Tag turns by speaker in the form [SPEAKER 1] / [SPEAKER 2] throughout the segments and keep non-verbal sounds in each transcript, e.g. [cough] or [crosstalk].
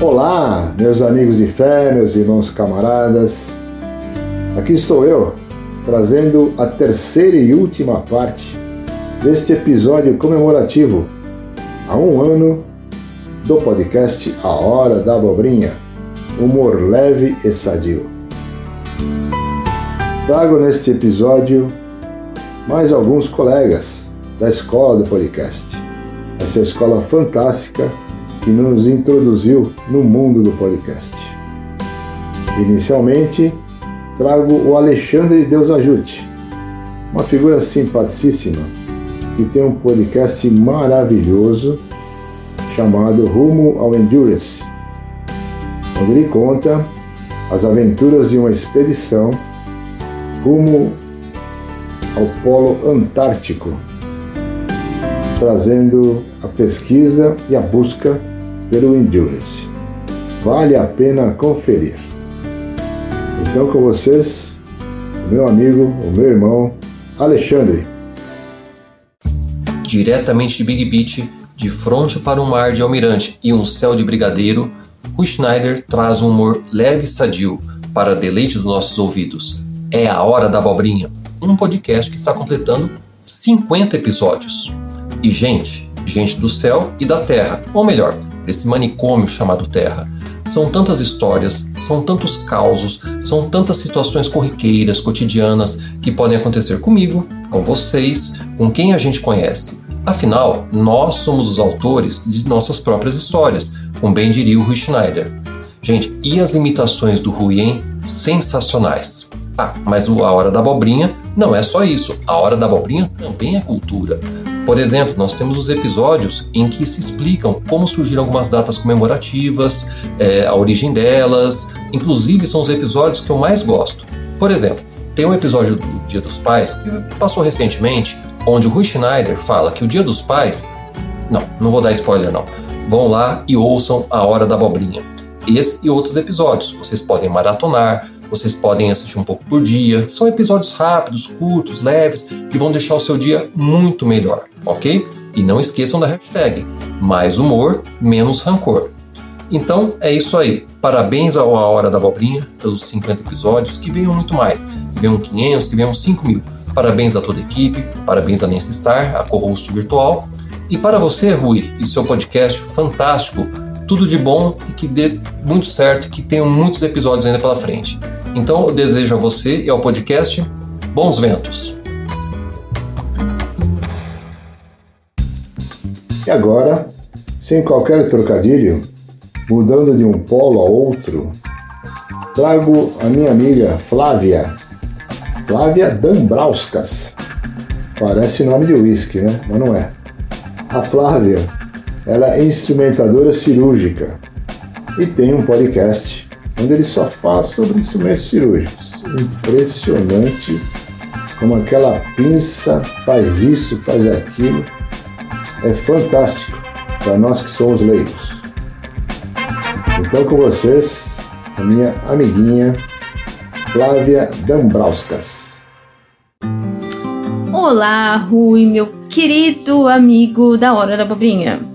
[SPEAKER 1] Olá, meus amigos de fé, meus irmãos camaradas. Aqui estou eu, trazendo a terceira e última parte deste episódio comemorativo há um ano do podcast A Hora da Abobrinha, humor leve e sadio. Trago neste episódio mais alguns colegas da escola do podcast. Essa escola fantástica que nos introduziu no mundo do podcast. Inicialmente, trago o Alexandre Deus Ajude, uma figura simpaticíssima que tem um podcast maravilhoso chamado Rumo ao Endurance, onde ele conta as aventuras de uma expedição rumo ao Polo Antártico, trazendo a pesquisa e a busca pelo Endurance. Vale a pena conferir. Então, com vocês, o meu amigo, o meu irmão, Alexandre.
[SPEAKER 2] Diretamente de Big Beach, de fronte para um mar de almirante e um céu de brigadeiro, o Schneider traz um humor leve e sadio para deleite dos nossos ouvidos. É a Hora da Abobrinha, um podcast que está completando 50 episódios. E gente, gente do céu e da terra, ou melhor, desse manicômio chamado Terra. São tantas histórias, são tantos causos, são tantas situações corriqueiras, cotidianas que podem acontecer comigo, com vocês, com quem a gente conhece. Afinal, nós somos os autores de nossas próprias histórias, como bem diria o Rui Schneider. Gente, e as imitações do Rui, hein? Sensacionais. Ah, mas a Hora da Abobrinha não é só isso. A Hora da Abobrinha também é cultura. Por exemplo, nós temos os episódios em que se explicam como surgiram algumas datas comemorativas, é, a origem delas, inclusive são os episódios que eu mais gosto. Por exemplo, tem um episódio do Dia dos Pais que passou recentemente, onde o Rui Schneider fala que o Dia dos Pais. Não, não vou dar spoiler não. Vão lá e ouçam A Hora da Abobrinha. Esse e outros episódios. Vocês podem maratonar, vocês podem assistir um pouco por dia. São episódios rápidos, curtos, leves, que vão deixar o seu dia muito melhor, ok? E não esqueçam da hashtag mais humor, menos rancor. Então é isso aí. Parabéns ao A Hora da Abobrinha pelos 50 episódios, que venham muito mais. Que venham 500, que venham 5 mil. Parabéns a toda a equipe, parabéns a Nancy Star, a co-host virtual. E para você, Rui, e seu podcast fantástico, tudo de bom e que dê muito certo, que tenham muitos episódios ainda pela frente. Então eu desejo a você e ao podcast bons ventos.
[SPEAKER 1] E agora, sem qualquer trocadilho, mudando de um polo a outro, trago a minha amiga Flávia, Flávia Dambrauskas. Parece nome de uísque, né? Mas não é. A Flávia, ela é instrumentadora cirúrgica e tem um podcast onde ele só fala sobre instrumentos cirúrgicos. Impressionante como aquela pinça faz isso, faz aquilo. É fantástico para nós que somos leigos. Então, com vocês, a minha amiguinha Flávia Dambrauskas.
[SPEAKER 3] Olá, Rui, meu querido amigo da Hora da Babrinha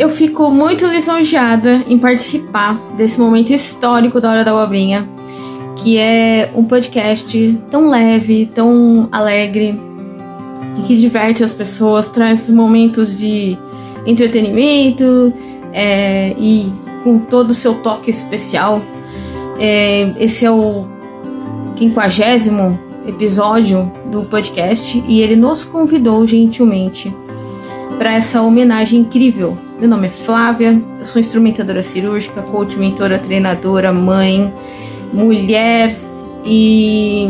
[SPEAKER 3] eu fico muito lisonjeada em participar desse momento histórico da Hora da Abobrinha, que é um podcast tão leve, tão alegre, que diverte as pessoas, traz momentos de entretenimento é, e com todo o seu toque especial. É, esse é o quinquagésimo episódio do podcast e ele nos convidou gentilmente para essa homenagem incrível meu nome é Flávia, eu sou instrumentadora cirúrgica, coach, mentora, treinadora, mãe, mulher e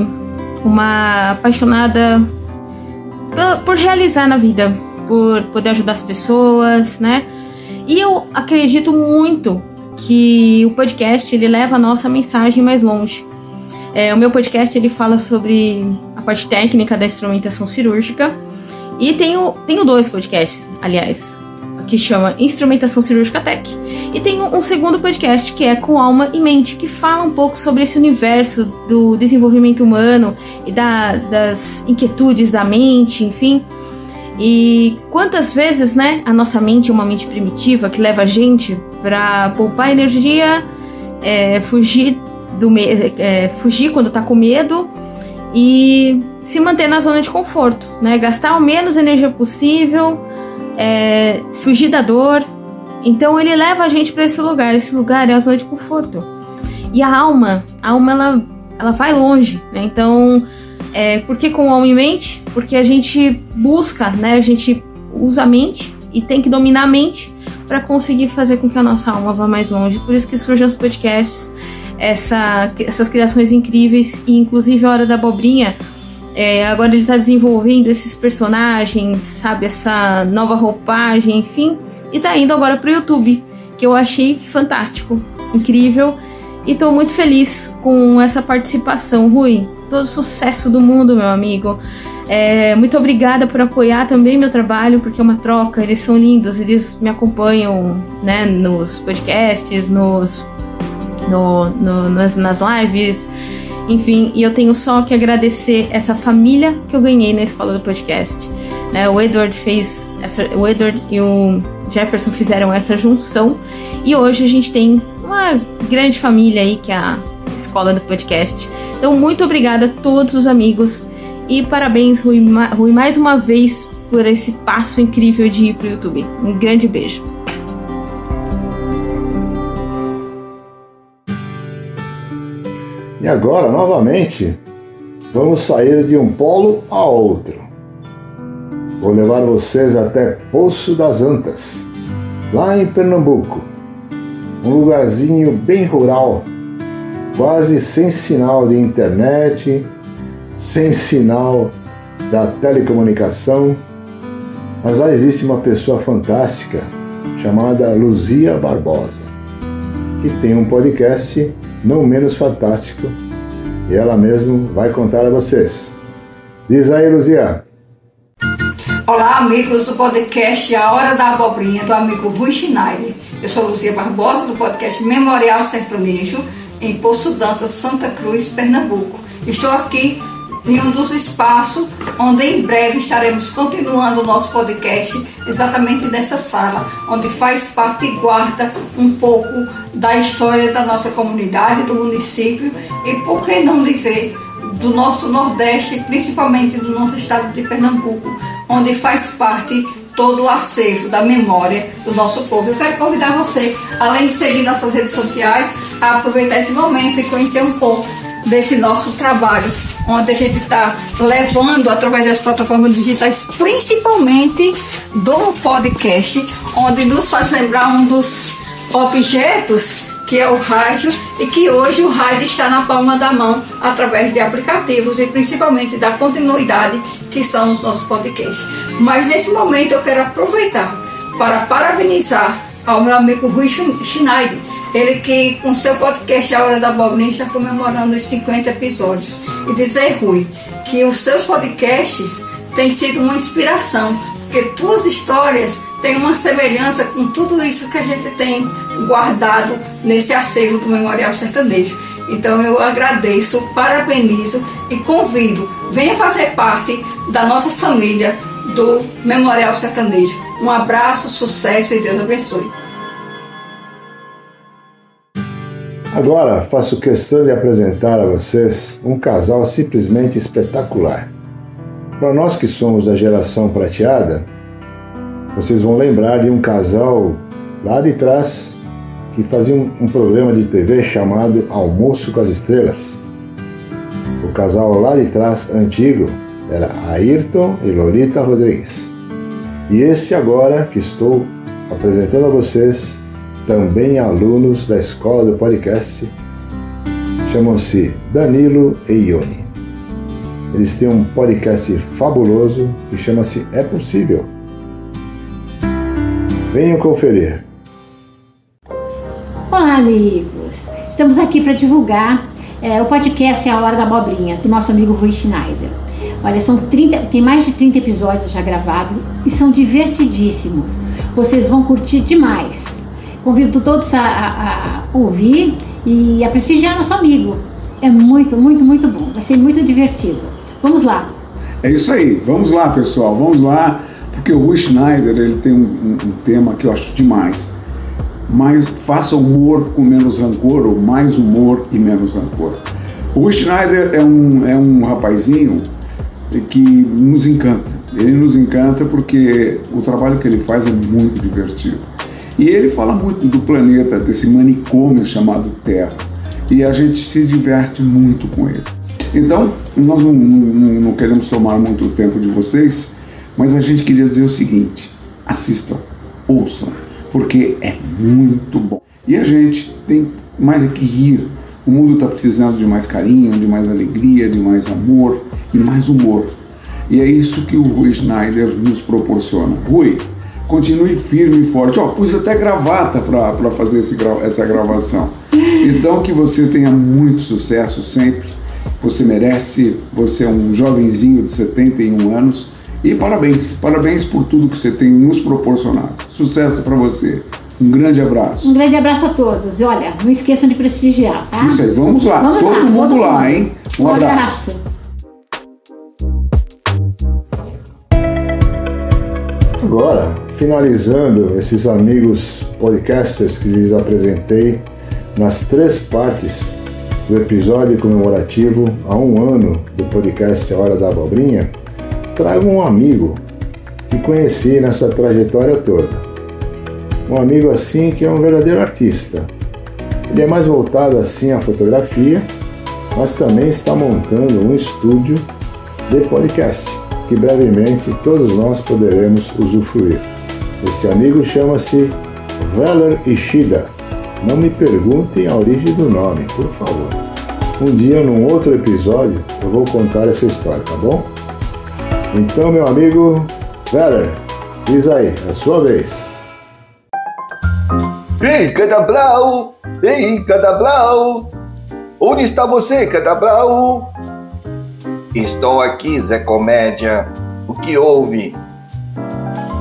[SPEAKER 3] uma apaixonada por realizar na vida, por poder ajudar as pessoas, né? E eu acredito muito que o podcast ele leva a nossa mensagem mais longe. É, o meu podcast ele fala sobre a parte técnica da instrumentação cirúrgica e tenho, tenho dois podcasts, aliás que chama Instrumentação Cirúrgica Tech. E um, um segundo podcast que é Com Alma e Mente, que fala um pouco sobre esse universo do desenvolvimento humano e da, das inquietudes da mente, enfim. E quantas vezes, né, a nossa mente é uma mente primitiva que leva a gente para poupar energia, é, fugir do é, fugir quando tá com medo e se manter na zona de conforto, né? Gastar o menos energia possível, é, fugir da dor. Então ele leva a gente para esse lugar. Esse lugar é a zona de conforto. E a alma, a alma ela, ela vai longe, né? Então é, por que com alma e mente? Porque a gente busca, né? A gente usa a mente e tem que dominar a mente para conseguir fazer com que a nossa alma vá mais longe. Por isso que surgem os podcasts, essa, essas criações incríveis e inclusive a Hora da Abobrinha. É, agora ele está desenvolvendo esses personagens, sabe, essa nova roupagem, enfim, e está indo agora para o YouTube, que eu achei fantástico, incrível, e estou muito feliz com essa participação, Rui. Todo sucesso do mundo, meu amigo. É, muito obrigada por apoiar também meu trabalho, porque é uma troca, eles são lindos, eles me acompanham né, nos podcasts, nos, no, no, nas, nas lives, enfim, e eu tenho só que agradecer essa família que eu ganhei na escola do podcast. Né, o Edward fez essa, o Edward e o Jefferson fizeram essa junção e hoje a gente tem uma grande família aí que é a escola do podcast. Então, muito obrigada a todos os amigos e parabéns, Rui, Rui mais uma vez por esse passo incrível de ir para o YouTube. Um grande beijo.
[SPEAKER 1] Agora, novamente, vamos sair de um polo a outro. Vou levar vocês até Poço das Antas, lá em Pernambuco, um lugarzinho bem rural quase sem sinal de internet, sem sinal da telecomunicação. Mas lá existe uma pessoa fantástica chamada Luzia Barbosa, que tem um podcast não menos fantástico e ela mesmo vai contar a vocês. Diz aí, Luzia.
[SPEAKER 4] Olá, amigos do podcast A Hora da Abobrinha, do amigo Rui Schneider. Eu sou Luzia Barbosa, do podcast Memorial Sertanejo em Poço Dantas, Santa Cruz, Pernambuco. Estou aqui em um dos espaços onde em breve estaremos continuando o nosso podcast exatamente nessa sala, onde faz parte e guarda um pouco da história da nossa comunidade, do município e por que não dizer do nosso Nordeste, principalmente do nosso estado de Pernambuco, onde faz parte todo o acervo da memória do nosso povo. Eu quero convidar você, além de seguir nossas redes sociais, a aproveitar esse momento e conhecer um pouco desse nosso trabalho, onde a gente está levando através das plataformas digitais, principalmente do podcast, onde nos faz lembrar um dos objetos que é o rádio, e que hoje o rádio está na palma da mão através de aplicativos e principalmente da continuidade que são os nossos podcasts. Mas nesse momento eu quero aproveitar para parabenizar ao meu amigo Rui Schneider, ele que com seu podcast A Hora da Abobrinha está comemorando os 50 episódios. E dizer, Rui, que os seus podcasts têm sido uma inspiração, porque tuas histórias têm uma semelhança com tudo isso que a gente tem guardado nesse acervo do Memorial Sertanejo. Então eu agradeço, parabenizo e convido, venha fazer parte da nossa família do Memorial Sertanejo. Um abraço, sucesso e Deus abençoe.
[SPEAKER 1] Agora faço questão de apresentar a vocês um casal simplesmente espetacular. Para nós que somos da geração prateada, vocês vão lembrar de um casal lá de trás que fazia um, um programa de TV chamado Almoço com as Estrelas. O casal lá de trás, antigo, era Ayrton e Lolita Rodrigues. E esse agora que estou apresentando a vocês, também alunos da escola do podcast, chamam-se Danilo e Ione. Eles têm um podcast fabuloso que chama-se É Possível. Venham conferir.
[SPEAKER 5] Olá, amigos! Estamos aqui para divulgar é, o podcast É a Hora da Abobrinha, do nosso amigo Rui Schneider. Olha, são 30, tem mais de 30 episódios já gravados e são divertidíssimos. Vocês vão curtir demais. Convido todos a, a, a ouvir e a prestigiar nosso amigo. É muito, muito, muito bom. Vai ser muito divertido. Vamos lá.
[SPEAKER 6] É isso aí. Vamos lá, pessoal. Vamos lá Porque o Rui Schneider ele tem um, um, um tema que eu acho demais. Mais, faça humor com menos rancor ou mais humor e menos rancor. O Rui Schneider é um, é um rapazinho que nos encanta. Ele nos encanta porque o trabalho que ele faz é muito divertido. E ele fala muito do planeta, desse manicômio chamado Terra. E a gente se diverte muito com ele. Então, nós não, não, não queremos tomar muito tempo de vocês, mas a gente queria dizer o seguinte: assistam, ouçam, porque é muito bom. E a gente tem mais que rir. O mundo está precisando de mais carinho, de mais alegria, de mais amor e mais humor. E é isso que o Rui Schneider nos proporciona. Rui, continue firme e forte. Ó, pus até gravata para fazer esse, essa gravação. Então que você tenha muito sucesso sempre. Você merece, você é um jovenzinho de 71 anos e parabéns, parabéns por tudo que você tem nos proporcionado. Sucesso para você. Um grande abraço.
[SPEAKER 5] Um grande abraço a todos. E olha, não esqueçam de prestigiar, tá?
[SPEAKER 6] Isso aí, vamos lá. Vamos todo lá, mundo todo lá, mundo. hein? Um, um abraço. abraço.
[SPEAKER 1] Agora, finalizando esses amigos podcasters que lhes apresentei nas três partes do episódio comemorativo a um ano do podcast Hora da Abobrinha, trago um amigo que conheci nessa trajetória toda. Um amigo assim que é um verdadeiro artista. Ele é mais voltado assim à fotografia, mas também está montando um estúdio de podcast que brevemente todos nós poderemos usufruir. Esse amigo chama-se Veller Ishida. Não me perguntem a origem do nome, por favor. Um dia, num outro episódio, eu vou contar essa história, tá bom? Então, meu amigo Veller, diz aí, é a sua vez.
[SPEAKER 7] Ei, Cadablau! Ei, Cadablau! Onde está você, Cadablau? Estou aqui, Zé Comédia. O que houve?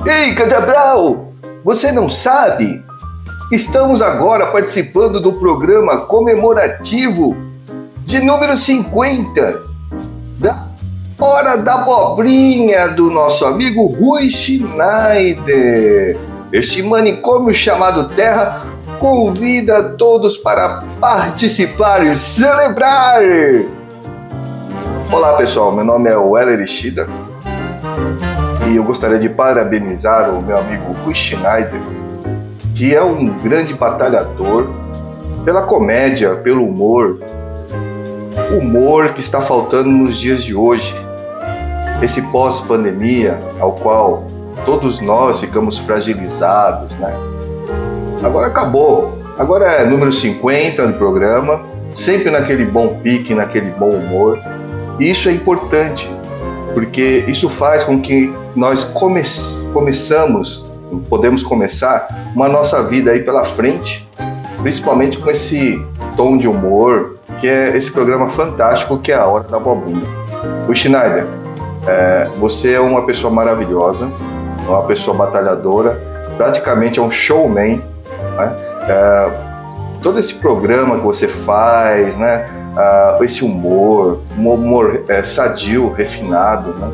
[SPEAKER 7] Ei, Cadabral! Você não sabe? Estamos agora participando do programa comemorativo de número 50 da Hora da Abobrinha do nosso amigo Rui Schneider. Este manicômio chamado Terra convida todos para participar e celebrar Olá pessoal, meu nome é Weller Ishida e eu gostaria de parabenizar o meu amigo Rui Schneider, que é um grande batalhador pela comédia, pelo humor, humor que está faltando nos dias de hoje. Esse pós-pandemia ao qual todos nós ficamos fragilizados, né? Agora acabou. Agora é número 50 do programa, sempre naquele bom pique, naquele bom humor. E isso é importante, porque isso faz com que nós come começamos, podemos começar uma nossa vida aí pela frente, principalmente com esse tom de humor, que é esse programa fantástico que é a Hora da Abobrinha. O Schneider, é, você é uma pessoa maravilhosa, uma pessoa batalhadora, praticamente é um showman, né? É, todo esse programa que você faz, né? Uh, esse humor, um humor é, sadio, refinado, né?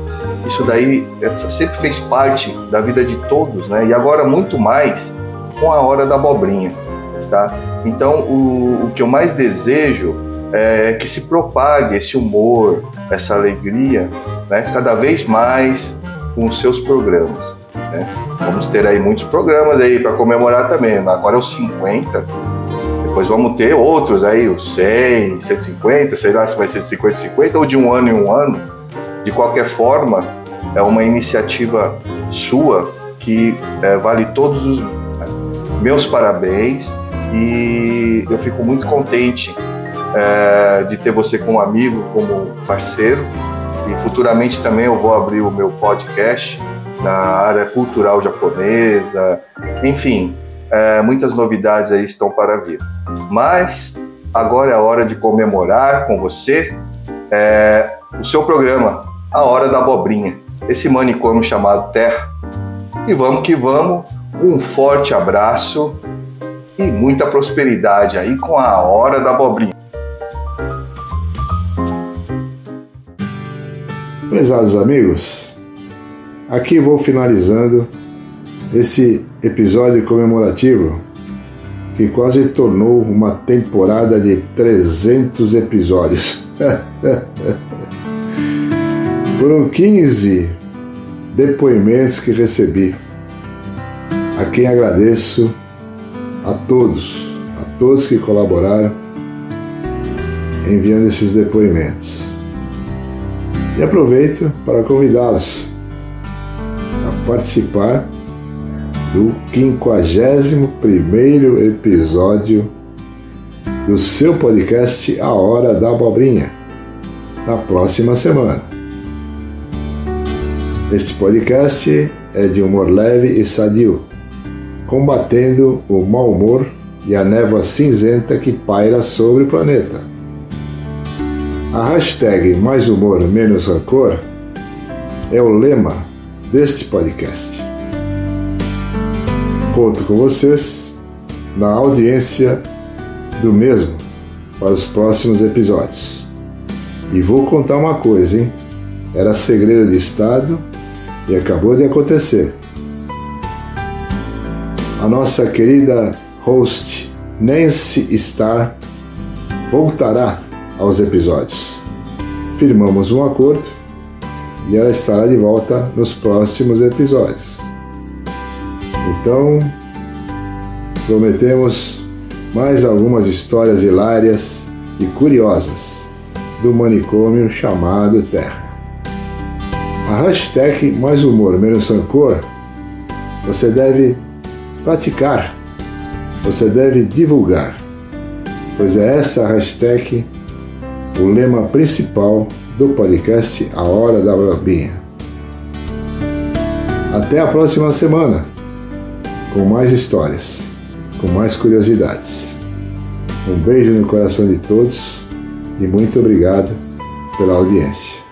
[SPEAKER 7] Isso daí é, sempre fez parte da vida de todos, né? E agora muito mais com a hora da abobrinha, tá? Então o, o que eu mais desejo é que se propague esse humor, essa alegria, né? Cada vez mais com os seus programas. Né? Vamos ter aí muitos programas aí para comemorar também. Agora é os 50, depois vamos ter outros aí, os 100, 150, sei lá se vai ser de 50 50 ou de um ano em um ano. De qualquer forma, é uma iniciativa sua que é, vale todos os meus parabéns e eu fico muito contente é, de ter você como amigo, como parceiro e futuramente também eu vou abrir o meu podcast na área cultural japonesa, enfim, é, muitas novidades aí estão para vir. Mas agora é a hora de comemorar com você é, o seu programa, A Hora da Abobrinha, esse manicômio chamado Terra. E vamos que vamos, um forte abraço e muita prosperidade aí com a Hora da Abobrinha.
[SPEAKER 1] Prezados amigos, aqui vou finalizando esse episódio comemorativo que quase tornou uma temporada de 300 episódios. [laughs] Foram 15 depoimentos que recebi, a quem agradeço a todos, a todos que colaboraram enviando esses depoimentos. E aproveito para convidá-los a participar do 51 episódio do seu podcast A Hora da Abobrinha, na próxima semana. Este podcast é de humor leve e sadio, combatendo o mau humor e a névoa cinzenta que paira sobre o planeta. A hashtag Mais Humor Menos Rancor é o lema deste podcast. Conto com vocês na audiência do mesmo para os próximos episódios. E vou contar uma coisa, hein? Era segredo de Estado e acabou de acontecer. A nossa querida host Nancy Starr voltará aos episódios. Firmamos um acordo e ela estará de volta nos próximos episódios. Então, prometemos mais algumas histórias hilárias e curiosas do manicômio chamado Terra. A hashtag mais humor menos rancor você deve praticar, você deve divulgar, pois é essa hashtag o lema principal do podcast A Hora da Brabinha. Até a próxima semana com mais histórias, com mais curiosidades. Um beijo no coração de todos e muito obrigado pela audiência.